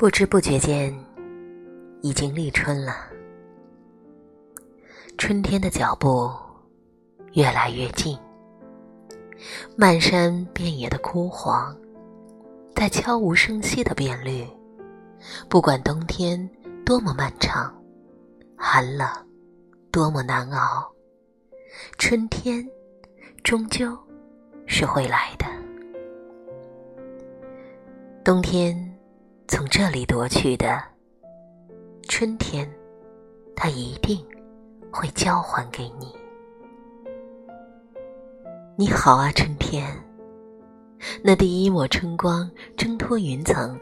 不知不觉间，已经立春了。春天的脚步越来越近，漫山遍野的枯黄，在悄无声息的变绿。不管冬天多么漫长，寒冷多么难熬，春天终究是会来的。冬天。从这里夺去的春天，它一定会交还给你。你好啊，春天！那第一抹春光挣脱云层，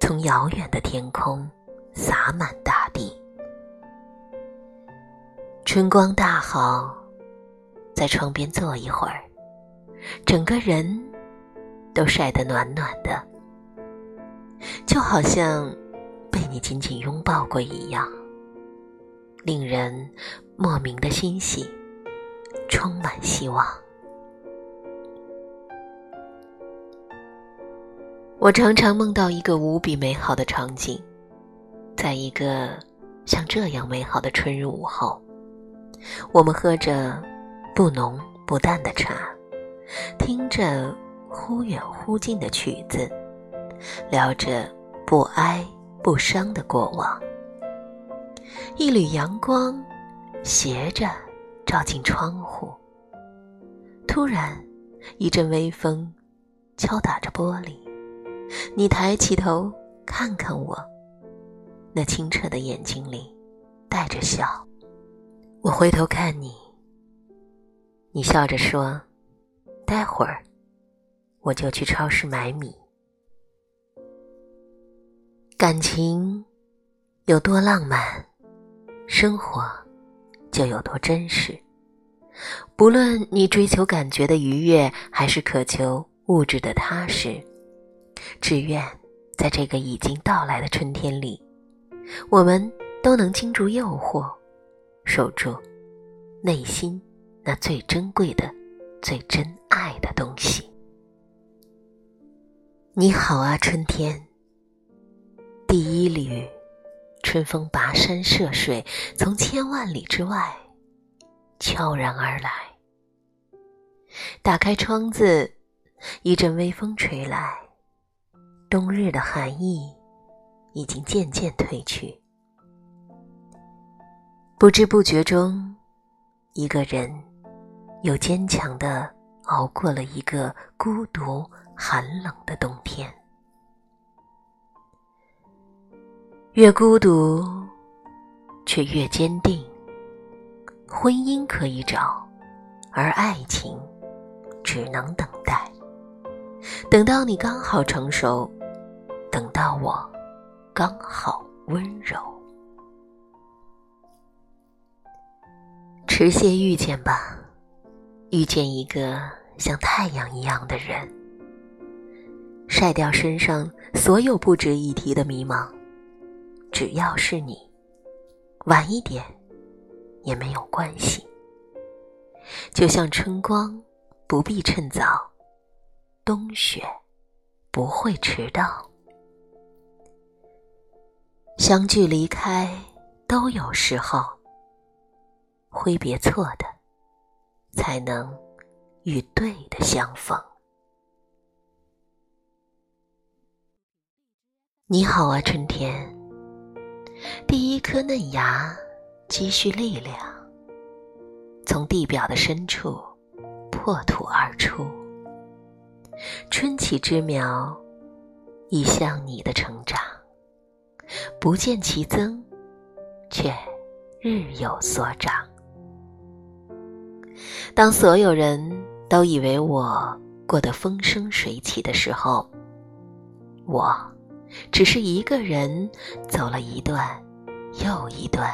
从遥远的天空洒满大地。春光大好，在窗边坐一会儿，整个人都晒得暖暖的。就好像被你紧紧拥抱过一样，令人莫名的欣喜，充满希望。我常常梦到一个无比美好的场景，在一个像这样美好的春日午后，我们喝着不浓不淡的茶，听着忽远忽近的曲子。聊着不哀不伤的过往，一缕阳光斜着照进窗户。突然，一阵微风敲打着玻璃，你抬起头看看我，那清澈的眼睛里带着笑。我回头看你，你笑着说：“待会儿我就去超市买米。”感情有多浪漫，生活就有多真实。不论你追求感觉的愉悦，还是渴求物质的踏实，只愿在这个已经到来的春天里，我们都能经住诱惑，守住内心那最珍贵的、最真爱的东西。你好啊，春天。第一缕春风跋山涉水，从千万里之外悄然而来。打开窗子，一阵微风吹来，冬日的寒意已经渐渐褪去。不知不觉中，一个人又坚强的熬过了一个孤独寒冷的冬天。越孤独，却越坚定。婚姻可以找，而爱情只能等待。等到你刚好成熟，等到我刚好温柔。迟些遇见吧，遇见一个像太阳一样的人，晒掉身上所有不值一提的迷茫。只要是你，晚一点也没有关系。就像春光不必趁早，冬雪不会迟到。相聚离开都有时候，挥别错的，才能与对的相逢。你好啊，春天。第一颗嫩芽积蓄力量，从地表的深处破土而出。春起之苗，已向你的成长，不见其增，却日有所长。当所有人都以为我过得风生水起的时候，我。只是一个人走了一段又一段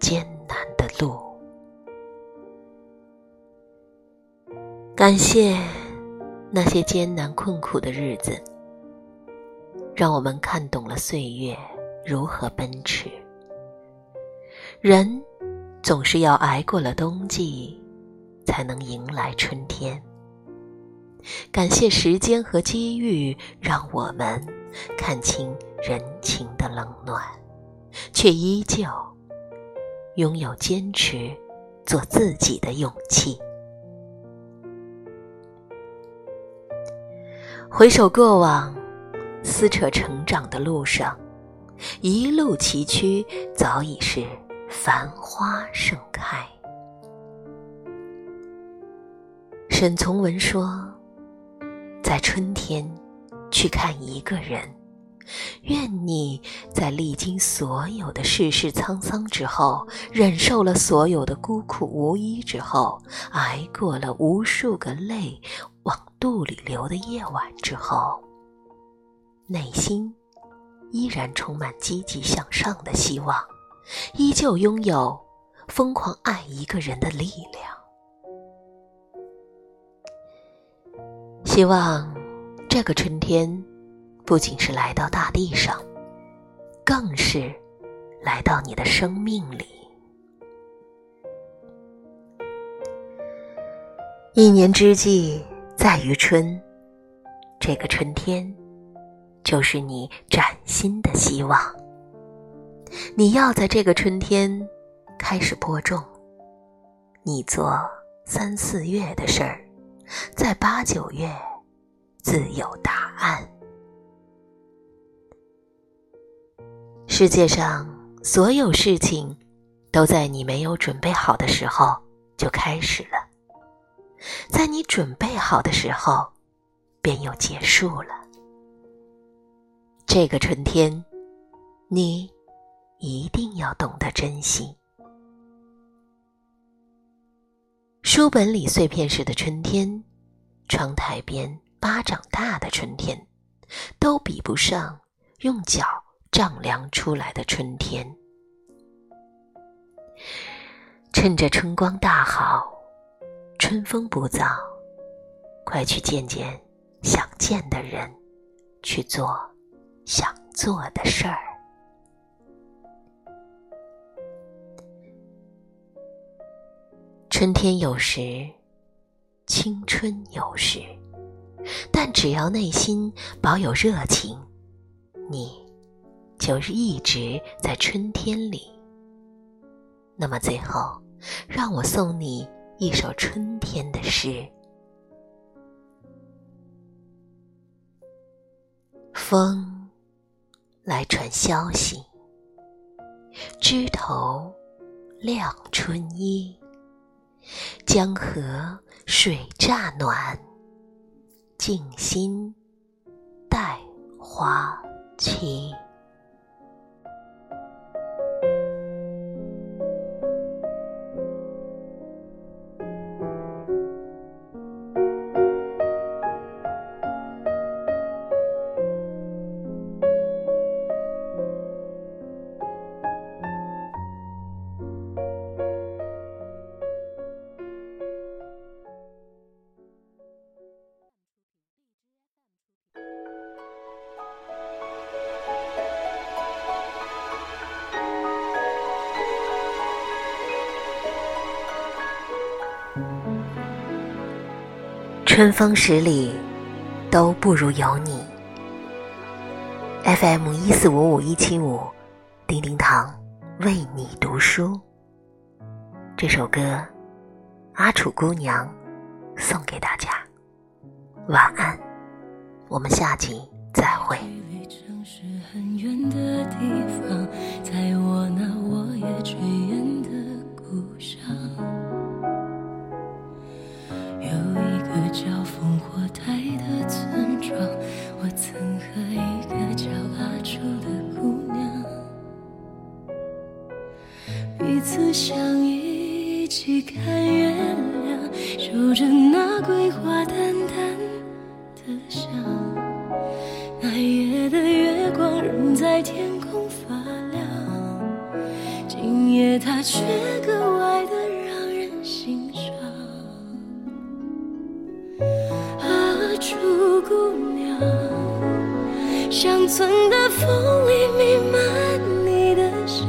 艰难的路。感谢那些艰难困苦的日子，让我们看懂了岁月如何奔驰。人总是要挨过了冬季，才能迎来春天。感谢时间和机遇，让我们。看清人情的冷暖，却依旧拥有坚持做自己的勇气。回首过往，撕扯成长的路上，一路崎岖，早已是繁花盛开。沈从文说：“在春天去看一个人，愿你在历经所有的世事沧桑之后，忍受了所有的孤苦无依之后，挨过了无数个泪。”往肚里流的夜晚之后，内心依然充满积极向上的希望，依旧拥有疯狂爱一个人的力量。希望这个春天不仅是来到大地上，更是来到你的生命里。一年之计。在于春，这个春天，就是你崭新的希望。你要在这个春天开始播种，你做三四月的事儿，在八九月自有答案。世界上所有事情，都在你没有准备好的时候就开始了。在你准备好的时候，便又结束了。这个春天，你一定要懂得珍惜。书本里碎片式的春天，窗台边巴掌大的春天，都比不上用脚丈量出来的春天。趁着春光大好。春风不燥，快去见见想见的人，去做想做的事儿。春天有时，青春有时，但只要内心保有热情，你就是一直在春天里。那么最后，让我送你。一首春天的诗，风来传消息，枝头亮春衣，江河水乍暖，静心待花期。春风十里，都不如有你。FM 一四五五一七五，叮叮堂为你读书。这首歌，阿楚姑娘送给大家。晚安，我们下集再会。彼此相依，一起看月亮，守着那桂花淡淡的香。那夜的月光仍在天空发亮，今夜它却格外的让人心伤。阿楚姑娘。乡村的风里弥漫你的香，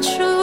啊，